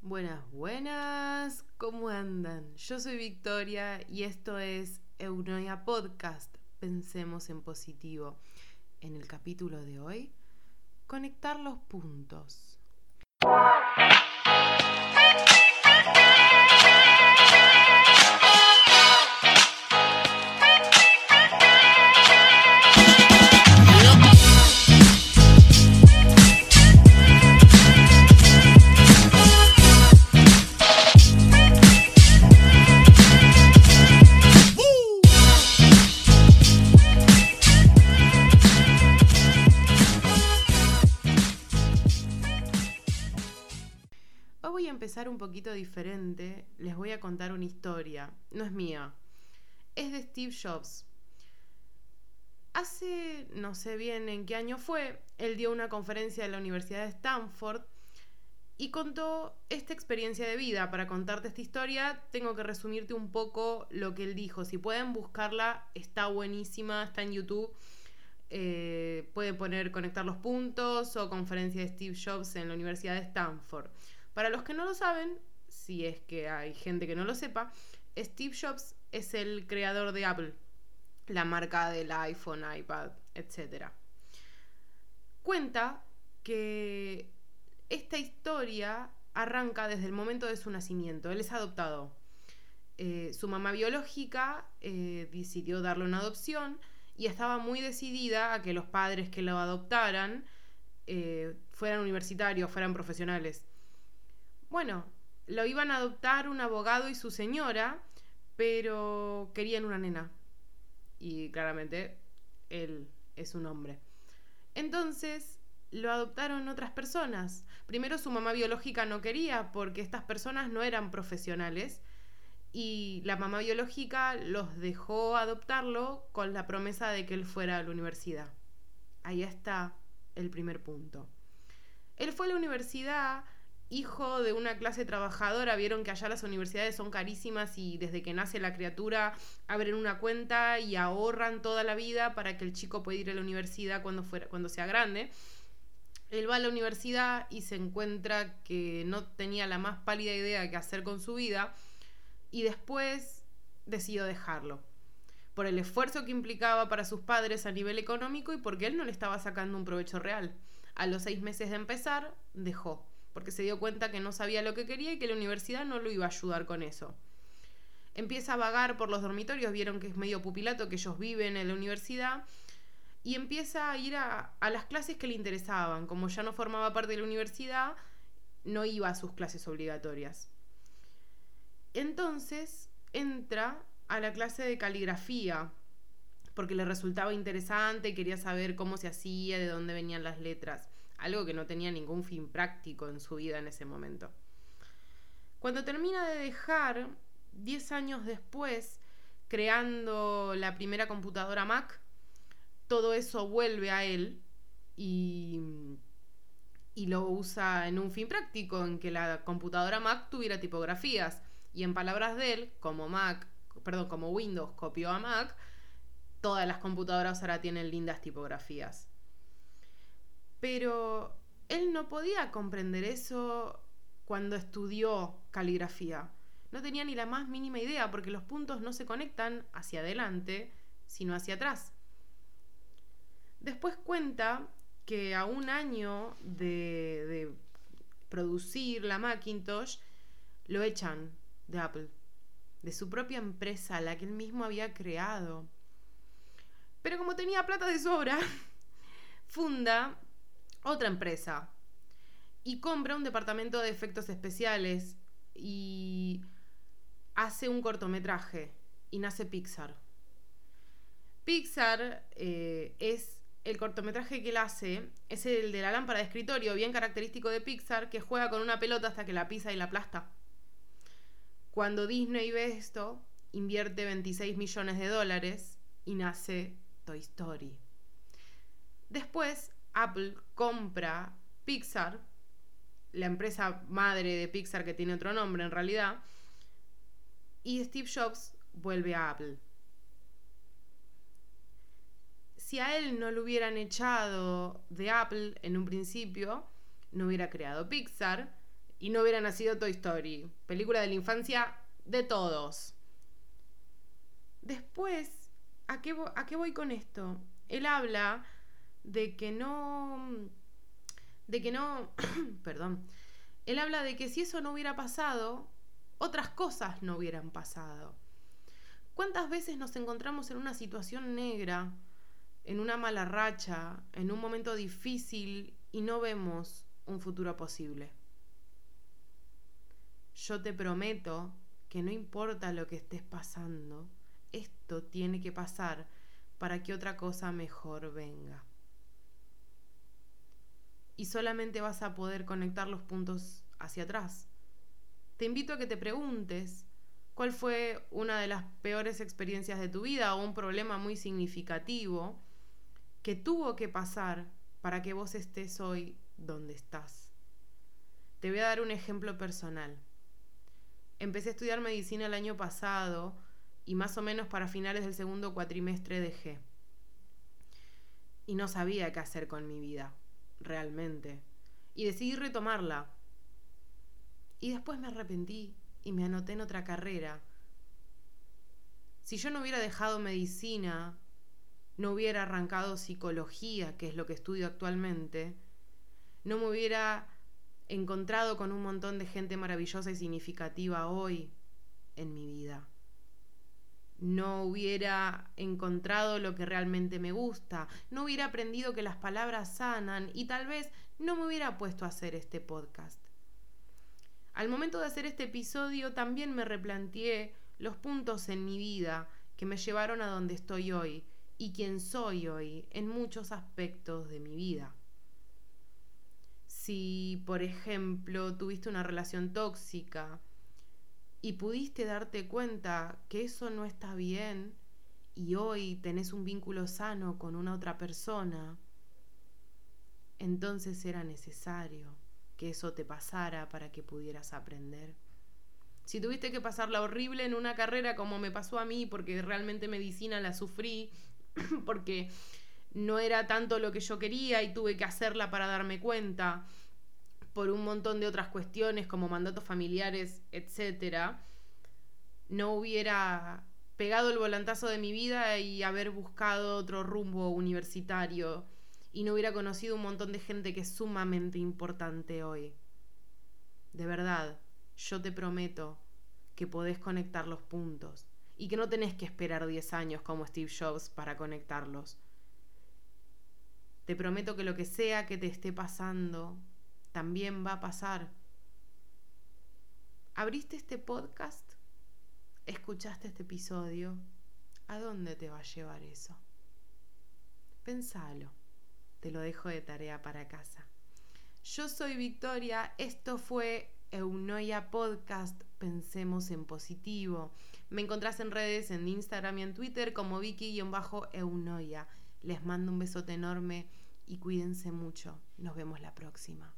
Buenas, buenas, ¿cómo andan? Yo soy Victoria y esto es Eunoia Podcast, Pensemos en Positivo. En el capítulo de hoy, conectar los puntos. Un poquito diferente. Les voy a contar una historia. No es mía. Es de Steve Jobs. Hace, no sé bien en qué año fue, él dio una conferencia en la Universidad de Stanford y contó esta experiencia de vida. Para contarte esta historia, tengo que resumirte un poco lo que él dijo. Si pueden buscarla, está buenísima, está en YouTube. Eh, pueden poner conectar los puntos o conferencia de Steve Jobs en la Universidad de Stanford. Para los que no lo saben, si es que hay gente que no lo sepa, Steve Jobs es el creador de Apple, la marca del iPhone, iPad, etc. Cuenta que esta historia arranca desde el momento de su nacimiento. Él es adoptado. Eh, su mamá biológica eh, decidió darle una adopción y estaba muy decidida a que los padres que lo adoptaran eh, fueran universitarios, fueran profesionales. Bueno, lo iban a adoptar un abogado y su señora, pero querían una nena. Y claramente él es un hombre. Entonces lo adoptaron otras personas. Primero su mamá biológica no quería porque estas personas no eran profesionales y la mamá biológica los dejó adoptarlo con la promesa de que él fuera a la universidad. Ahí está el primer punto. Él fue a la universidad hijo de una clase trabajadora, vieron que allá las universidades son carísimas y desde que nace la criatura abren una cuenta y ahorran toda la vida para que el chico pueda ir a la universidad cuando, fuera, cuando sea grande. Él va a la universidad y se encuentra que no tenía la más pálida idea de qué hacer con su vida y después decidió dejarlo por el esfuerzo que implicaba para sus padres a nivel económico y porque él no le estaba sacando un provecho real. A los seis meses de empezar, dejó porque se dio cuenta que no sabía lo que quería y que la universidad no lo iba a ayudar con eso. Empieza a vagar por los dormitorios, vieron que es medio pupilato, que ellos viven en la universidad, y empieza a ir a, a las clases que le interesaban. Como ya no formaba parte de la universidad, no iba a sus clases obligatorias. Entonces entra a la clase de caligrafía, porque le resultaba interesante, quería saber cómo se hacía, de dónde venían las letras algo que no tenía ningún fin práctico en su vida en ese momento. Cuando termina de dejar, 10 años después, creando la primera computadora Mac, todo eso vuelve a él y, y lo usa en un fin práctico, en que la computadora Mac tuviera tipografías. Y en palabras de él, como Mac, perdón, como Windows copió a Mac, todas las computadoras ahora tienen lindas tipografías. Pero él no podía comprender eso cuando estudió caligrafía. No tenía ni la más mínima idea porque los puntos no se conectan hacia adelante, sino hacia atrás. Después cuenta que a un año de, de producir la Macintosh, lo echan de Apple, de su propia empresa, la que él mismo había creado. Pero como tenía plata de sobra, funda otra empresa y compra un departamento de efectos especiales y hace un cortometraje y nace Pixar. Pixar eh, es el cortometraje que él hace, es el de la lámpara de escritorio, bien característico de Pixar, que juega con una pelota hasta que la pisa y la aplasta. Cuando Disney ve esto, invierte 26 millones de dólares y nace Toy Story. Después Apple compra Pixar, la empresa madre de Pixar que tiene otro nombre en realidad, y Steve Jobs vuelve a Apple. Si a él no lo hubieran echado de Apple en un principio, no hubiera creado Pixar, y no hubiera nacido Toy Story. Película de la infancia de todos. Después, ¿a qué, ¿a qué voy con esto? Él habla de que no... De que no... perdón. Él habla de que si eso no hubiera pasado, otras cosas no hubieran pasado. ¿Cuántas veces nos encontramos en una situación negra, en una mala racha, en un momento difícil y no vemos un futuro posible? Yo te prometo que no importa lo que estés pasando, esto tiene que pasar para que otra cosa mejor venga. Y solamente vas a poder conectar los puntos hacia atrás. Te invito a que te preguntes cuál fue una de las peores experiencias de tu vida o un problema muy significativo que tuvo que pasar para que vos estés hoy donde estás. Te voy a dar un ejemplo personal. Empecé a estudiar medicina el año pasado y más o menos para finales del segundo cuatrimestre dejé. Y no sabía qué hacer con mi vida, realmente. Y decidí retomarla. Y después me arrepentí y me anoté en otra carrera. Si yo no hubiera dejado medicina, no hubiera arrancado psicología, que es lo que estudio actualmente, no me hubiera encontrado con un montón de gente maravillosa y significativa hoy en mi vida. No hubiera encontrado lo que realmente me gusta, no hubiera aprendido que las palabras sanan y tal vez no me hubiera puesto a hacer este podcast. Al momento de hacer este episodio también me replanteé los puntos en mi vida que me llevaron a donde estoy hoy y quién soy hoy en muchos aspectos de mi vida. Si, por ejemplo, tuviste una relación tóxica y pudiste darte cuenta que eso no está bien y hoy tenés un vínculo sano con una otra persona, entonces era necesario que eso te pasara para que pudieras aprender. Si tuviste que pasarla horrible en una carrera como me pasó a mí, porque realmente medicina la sufrí, porque no era tanto lo que yo quería y tuve que hacerla para darme cuenta, por un montón de otras cuestiones como mandatos familiares, etcétera, no hubiera pegado el volantazo de mi vida y haber buscado otro rumbo universitario y no hubiera conocido un montón de gente que es sumamente importante hoy. De verdad, yo te prometo que podés conectar los puntos y que no tenés que esperar 10 años como Steve Jobs para conectarlos. Te prometo que lo que sea que te esté pasando, también va a pasar. ¿Abriste este podcast? ¿Escuchaste este episodio? ¿A dónde te va a llevar eso? Pensalo. Te lo dejo de tarea para casa. Yo soy Victoria, esto fue Eunoia Podcast, pensemos en positivo. Me encontrás en redes, en Instagram y en Twitter como Vicky-Eunoia. Les mando un besote enorme y cuídense mucho. Nos vemos la próxima.